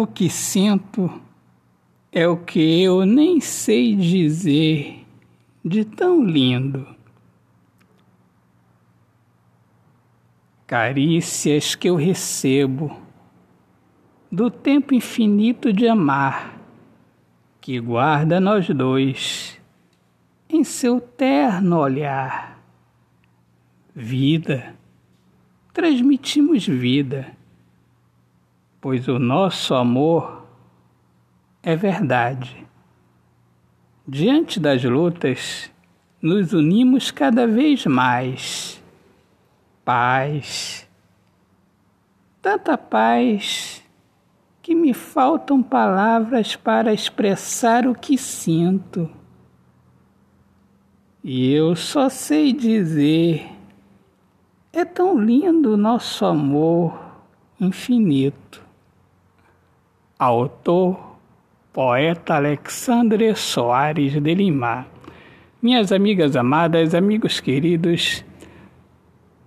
O que sinto é o que eu nem sei dizer de tão lindo. Carícias que eu recebo do tempo infinito de amar que guarda nós dois em seu terno olhar. Vida, transmitimos vida, pois o nosso amor é verdade. Diante das lutas, nos unimos cada vez mais. Paz. Tanta paz que me faltam palavras para expressar o que sinto. E eu só sei dizer: é tão lindo o nosso amor infinito. Autor poeta Alexandre Soares de Lima. Minhas amigas amadas, amigos queridos,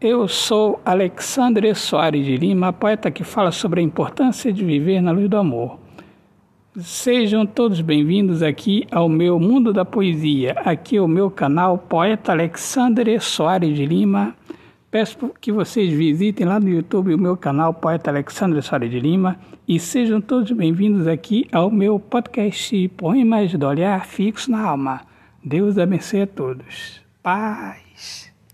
eu sou Alexandre Soares de Lima, poeta que fala sobre a importância de viver na luz do amor. Sejam todos bem-vindos aqui ao meu Mundo da Poesia, aqui é o meu canal Poeta Alexandre Soares de Lima. Peço que vocês visitem lá no YouTube o meu canal Poeta Alexandre Soares de Lima e sejam todos bem-vindos aqui ao meu podcast Poemas do Olhar Fixo na Alma. Deus abençoe a todos. Paz.